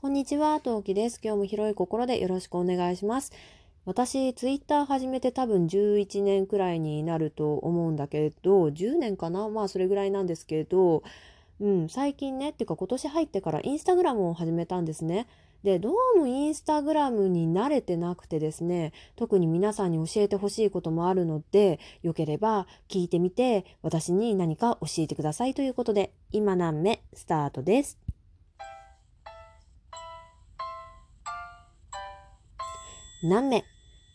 こんにちは、トウキです。今日も広い心でよろしくお願いします。私、ツイッター始めて多分11年くらいになると思うんだけど、10年かな？まあそれぐらいなんですけど、うん、最近ね、っていうか今年入ってからインスタグラムを始めたんですね。で、どうもインスタグラムに慣れてなくてですね、特に皆さんに教えてほしいこともあるので、よければ聞いてみて、私に何か教えてくださいということで、今何目スタートです。何名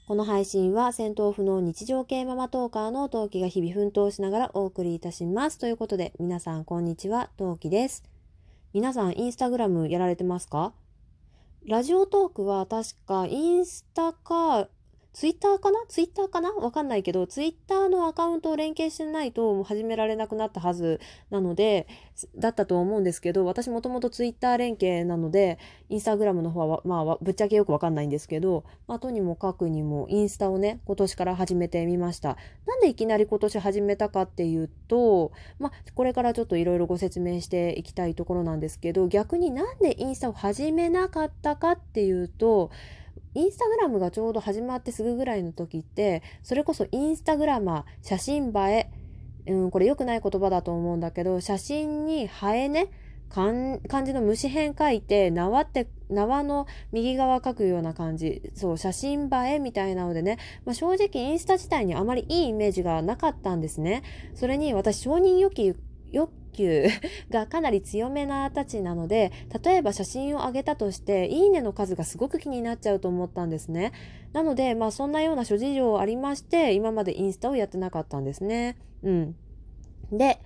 この配信は戦闘不能日常系ママトーカーの陶器が日々奮闘しながらお送りいたします。ということで、皆さんこんにちは、陶器です。皆さんインスタグラムやられてますか？ラジオトークは確かインスタかツイッターかな？ツイッターかな？わかんないけど、ツイッターのアカウントを連携してないと始められなくなったはずなので、だったと思うんですけど、私もともとツイッター連携なので、インスタグラムの方は、まあ、ぶっちゃけよくわかんないんですけど、まあ、とにもかくにもインスタをね、今年から始めてみました。なんでいきなり今年始めたかっていうと、まあ、これからちょっといろいろご説明していきたいところなんですけど、逆になんでインスタを始めなかったかっていうと、インスタグラムがちょうど始まってすぐぐらいの時って、それこそインスタグラマー、写真映え、うん、これ良くない言葉だと思うんだけど、写真に映えね、漢字の虫編書いて、縄って、縄の右側書くような感じ。そう、写真映えみたいなのでね、まあ、正直インスタ自体にあまりいいイメージがなかったんですね。それに私承認欲求、欲求がかなり強めなたちなので、例えば写真を上げたとして、いいねの数がすごく気になっちゃうと思ったんですね。なので、まあそんなような諸事情ありまして、今までインスタをやってなかったんですね。うん。で、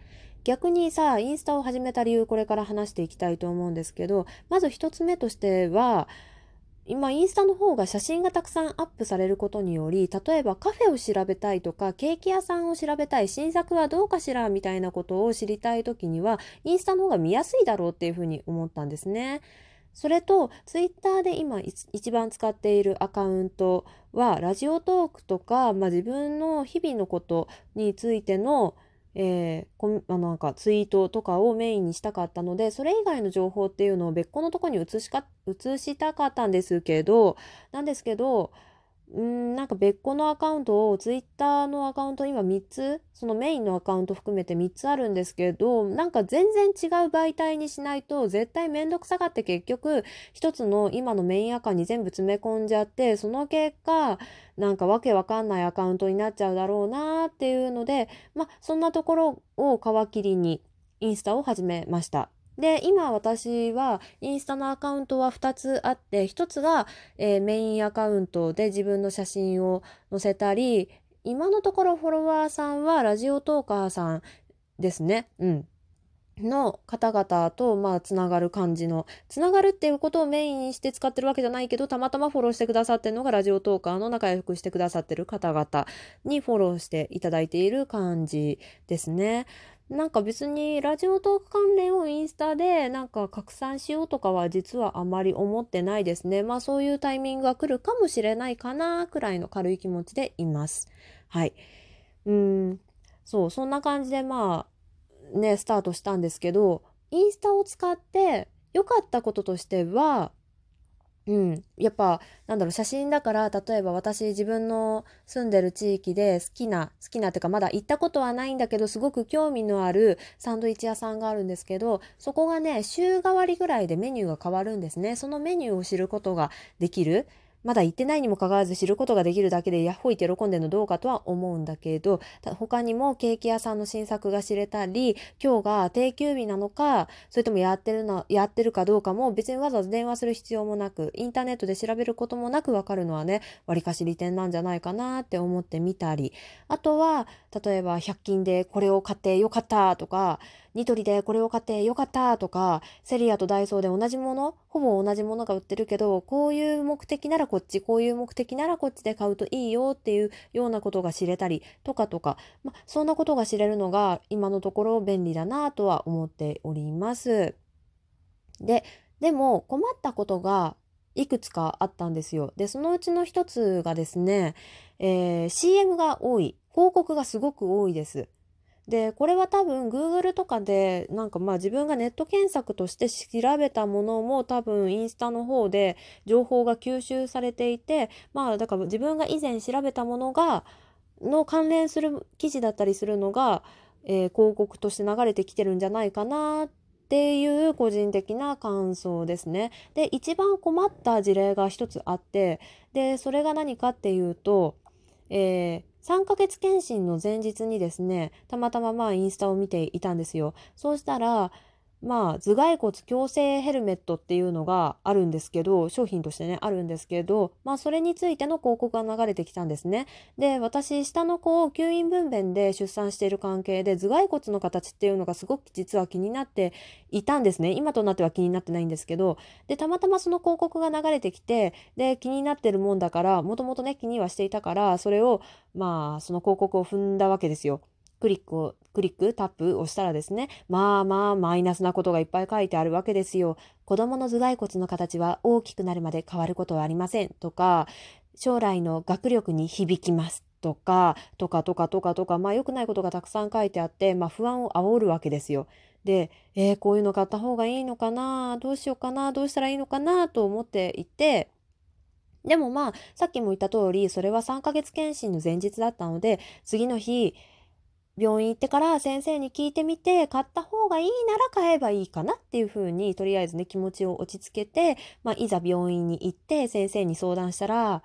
逆にさ、インスタを始めた理由、これから話していきたいと思うんですけど、まず一つ目としては、今インスタの方が写真がたくさんアップされることにより例えばカフェを調べたいとかケーキ屋さんを調べたい新作はどうかしらみたいなことを知りたい時にはインスタの方が見やすいだろうっていうふうに思ったんですね。それとツイッターで今一番使っているアカウントはラジオトークとか、まあ、自分の日々のことについてのえー、こあなんかツイートとかをメインにしたかったのでそれ以外の情報っていうのを別個のとこに移しか移したかったんですけどなんですけどうん、なんか別個のアカウントを、ツイッターのアカウント今3つ、そのメインのアカウント含めて3つあるんですけど、なんか全然違う媒体にしないと絶対めんどくさがって結局一つの今のメインアカに全部詰め込んじゃって、その結果、なんかわけわかんないアカウントになっちゃうだろうなっていうので、まあそんなところを皮切りにインスタを始めました。で、今私はインスタのアカウントは2つあって、1つが、えー、メインアカウントで自分の写真を載せたり、今のところフォロワーさんはラジオトーカーさんですね。うん。の方々と、まあ、つながる感じの、つながるっていうことをメインにして使ってるわけじゃないけど、たまたまフォローしてくださってるのが、ラジオトーカーの仲良くしてくださってる方々にフォローしていただいている感じですね。なんか別にラジオトーク関連をインスタでなんか拡散しようとかは実はあまり思ってないですね。まあそういうタイミングが来るかもしれないかなくらいの軽い気持ちでいます。はい。うん、そう、そんな感じでまあね、スタートしたんですけど、インスタを使って良かったこととしては、うん。やっぱ、なんだろう、写真だから、例えば私自分の住んでる地域で好きな、好きなっていうか、まだ行ったことはないんだけど、すごく興味のあるサンドイッチ屋さんがあるんですけど、そこがね、週替わりぐらいでメニューが変わるんですね。そのメニューを知ることができる。まだ行ってないにもかかわらず知ることができるだけでヤッホイって喜んでるのどうかとは思うんだけど、他にもケーキ屋さんの新作が知れたり、今日が定休日なのか、それともやってるの、やってるかどうかも別にわざわざ電話する必要もなく、インターネットで調べることもなくわかるのはね、割かし利点なんじゃないかなって思ってみたり、あとは、例えば100均でこれを買ってよかったとか、ニトリでこれを買ってよかったとか、セリアとダイソーで同じもの、ほぼ同じものが売ってるけど、こういう目的ならこっち、こういう目的ならこっちで買うといいよっていうようなことが知れたりとかとか、まそんなことが知れるのが今のところ便利だなとは思っております。で、でも困ったことがいくつかあったんですよ。で、そのうちの一つがですね、えー、CM が多い。広告がすごく多いです。でこれは多分 Google とかでなんかまあ自分がネット検索として調べたものも多分インスタの方で情報が吸収されていてまあだから自分が以前調べたものがの関連する記事だったりするのが、えー、広告として流れてきてるんじゃないかなっていう個人的な感想ですね。で一番困った事例が一つあってでそれが何かっていうと、えー3ヶ月検診の前日にですね、たまたままあインスタを見ていたんですよ。そうしたら、まあ頭蓋骨矯正ヘルメットっていうのがあるんですけど商品としてねあるんですけどまあそれについての広告が流れてきたんですね。で私下の子を吸引分娩で出産している関係で頭蓋骨の形っていうのがすごく実は気になっていたんですね。今となっては気になってないんですけど。でたまたまその広告が流れてきてで気になってるもんだからもともとね気にはしていたからそれをまあその広告を踏んだわけですよ。クリックを、クリック、タップをしたらですね、まあまあマイナスなことがいっぱい書いてあるわけですよ。子供の頭蓋骨の形は大きくなるまで変わることはありませんとか、将来の学力に響きますとか、とかとかとかとか、まあ良くないことがたくさん書いてあって、まあ不安を煽るわけですよ。で、えー、こういうの買った方がいいのかな？どうしようかな？どうしたらいいのかな？と思っていて、でもまあ、さっきも言った通り、それは3ヶ月検診の前日だったので、次の日、病院行ってから先生に聞いてみて買った方がいいなら買えばいいかなっていうふうにとりあえずね気持ちを落ち着けて、まあ、いざ病院に行って先生に相談したら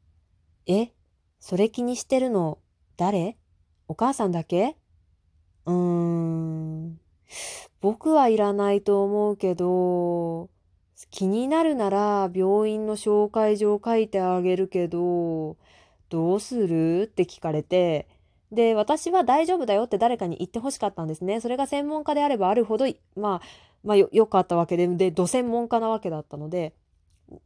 「え？それ気にしてるの誰？お母さんだけ？うーん。僕はいらないと思うけど気になるなら病院の紹介状書いてあげるけどどうする？って聞かれてで、私は大丈夫だよって誰かに言ってほしかったんですね。それが専門家であればあるほど、まあ、まあよ、かったわけで、で、ど専門家なわけだったので、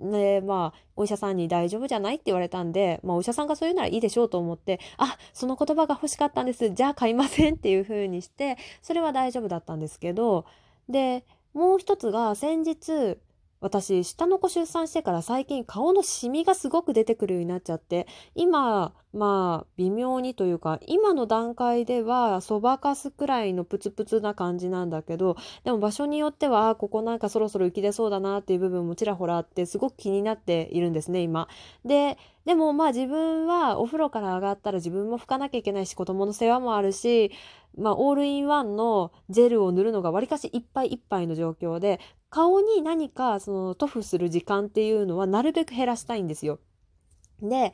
で、まあ、お医者さんに大丈夫じゃないって言われたんで、まあ、お医者さんがそういうならいいでしょうと思って、あ、その言葉が欲しかったんです。じゃあ買いませんっていう風にして、それは大丈夫だったんですけど、で、もう一つが先日、私下の子出産してから最近顔のシミがすごく出てくるようになっちゃって今まあ微妙にというか今の段階ではそばかすくらいのプツプツな感じなんだけどでも場所によってはここなんかそろそろ浮き出そうだなっていう部分もちらほらあってすごく気になっているんですね今。ででもまあ自分はお風呂から上がったら自分も拭かなきゃいけないし子供の世話もあるしまあ、オールインワンのジェルを塗るのがわりかしいっぱいいっぱいの状況で顔に何かその塗布する時間っていうのはなるべく減らしたいんですよ。で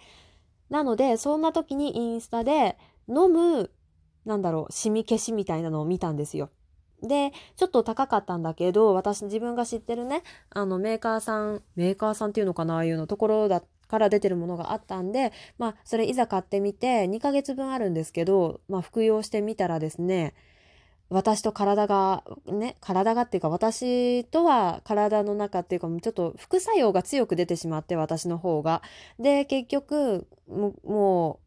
なのでそんな時にインスタで飲むなんだろうシミ消しみたいなのを見たんですよ。でちょっと高かったんだけど私自分が知ってるねあのメーカーさんメーカーさんっていうのかなああいうのところだから出てるものがあったんで、まあ、それいざ買ってみて、2ヶ月分あるんですけど、まあ、服用してみたらですね、私と体が、ね、体がっていうか、私とは体の中っていうか、ちょっと副作用が強く出てしまって、私の方が。で、結局、も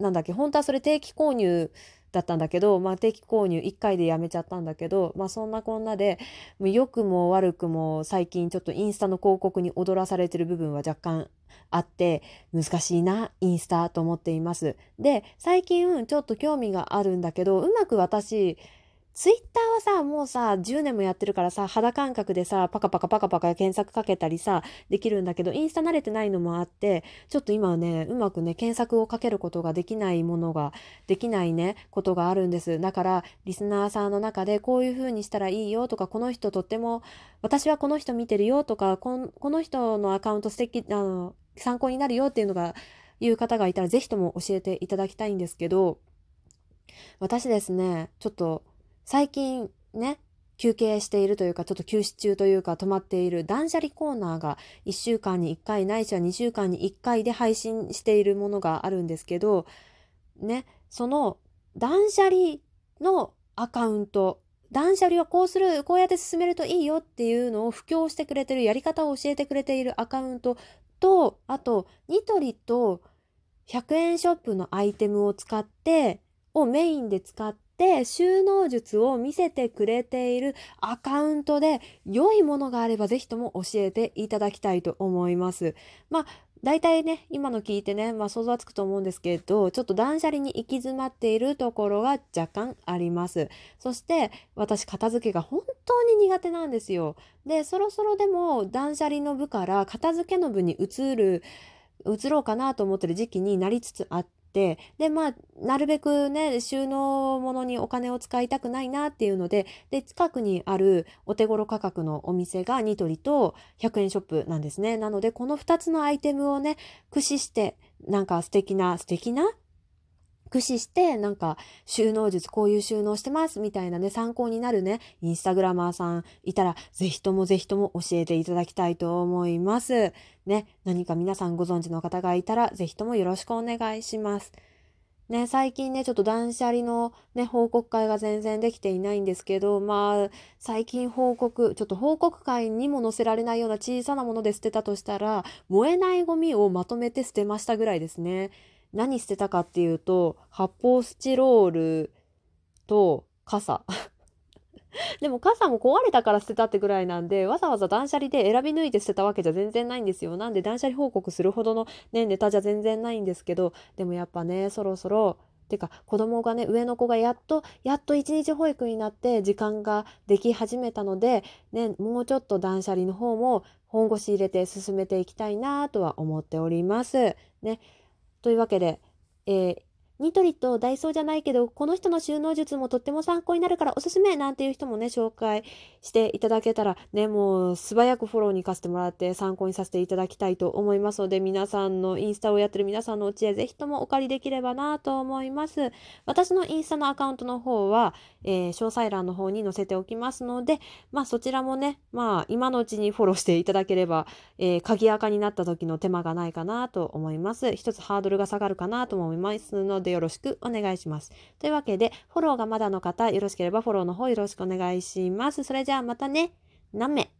う、なんだっけ、本当はそれ定期購入だったんだけど、まあ、定期購入1回でやめちゃったんだけど、まあ、そんなこんなで良くも悪くも最近ちょっとインスタの広告に踊らされてる部分は若干あって難しいなインスタと思っています。で最近ちょっと興味があるんだけどうまく私ツイッターはさ、もうさ、10年もやってるからさ、肌感覚でさ、パカパカパカパカ検索かけたりさ、できるんだけど、インスタ慣れてないのもあって、ちょっと今はね、うまくね、検索をかけることができないものが、できないね、ことがあるんです。だから、リスナーさんの中で、こういう風にしたらいいよとか、この人とっても、私はこの人見てるよとか、この人のアカウント素敵、あの、参考になるよっていうのが、いう方がいたら、ぜひとも教えていただきたいんですけど、私ですね、ちょっと、最近ね、休憩しているというか、ちょっと休止中というか、止まっている断捨離コーナーが1週間に1回ないしは2週間に1回で配信しているものがあるんですけど、ね、その断捨離のアカウント、断捨離はこうする、こうやって進めるといいよっていうのを布教してくれてる、やり方を教えてくれているアカウントと、あと、ニトリと100円ショップのアイテムを使って、をメインで使っって収納術を見せてくれているアカウントで良いものがあればぜひとも教えていただきたいと思います。まあ大体ね、今の聞いてね、まあ想像はつくと思うんですけど、ちょっと断捨離に行き詰まっているところが若干あります。そして、私片付けが本当に苦手なんですよ。で、そろそろでも断捨離の部から片付けの部に移る、移ろうかなと思ってる時期になりつつあって、でまあなるべくね収納物にお金を使いたくないなっていうのでで近くにあるお手頃価格のお店がニトリと100円ショップなんですね。なのでこの2つのアイテムをね駆使してなんか素敵な素敵な駆使してなんか収納術こういう収納してますみたいなね参考になるねインスタグラマーさんいたらぜひともぜひとも教えていただきたいと思います。ね何か皆さんご存知の方がいたらぜひともよろしくお願いします。ね、最近ね、ちょっと断捨離のね、報告会が全然できていないんですけど、まあ、最近報告、ちょっと報告会にも載せられないような小さなもので捨てたとしたら、燃えないゴミをまとめて捨てましたぐらいですね。何捨てたかっていうと発泡スチロールと傘。でも傘も壊れたから捨てたってぐらいなんでわざわざ断捨離で選び抜いて捨てたわけじゃ全然ないんですよ。なんで断捨離報告するほどの、ね、ネタじゃ全然ないんですけどでもやっぱねそろそろてか子供がね上の子がやっとやっと一日保育になって時間ができ始めたので、ね、もうちょっと断捨離の方も本腰入れて進めていきたいなとは思っております。ね。というわけで、えー、ニトリとダイソーじゃないけど、この人の収納術もとっても参考になるからおすすめなんていう人もね、紹介していただけたら、ね、もう素早くフォローに行かせてもらって参考にさせていただきたいと思いますので、皆さんのインスタをやってる皆さんのお知恵、ぜひともお借りできればなと思います。私のインスタのアカウントの方は、えー、詳細欄の方に載せておきますので、まあそちらもね、まあ今のうちにフォローしていただければ、えー、鍵垢になった時の手間がないかなと思います。一つハードルが下がるかなと思いますのでで、よろしくお願いします。というわけで、フォローがまだの方、よろしければフォローの方よろしくお願いします。それじゃあまたね。なめ。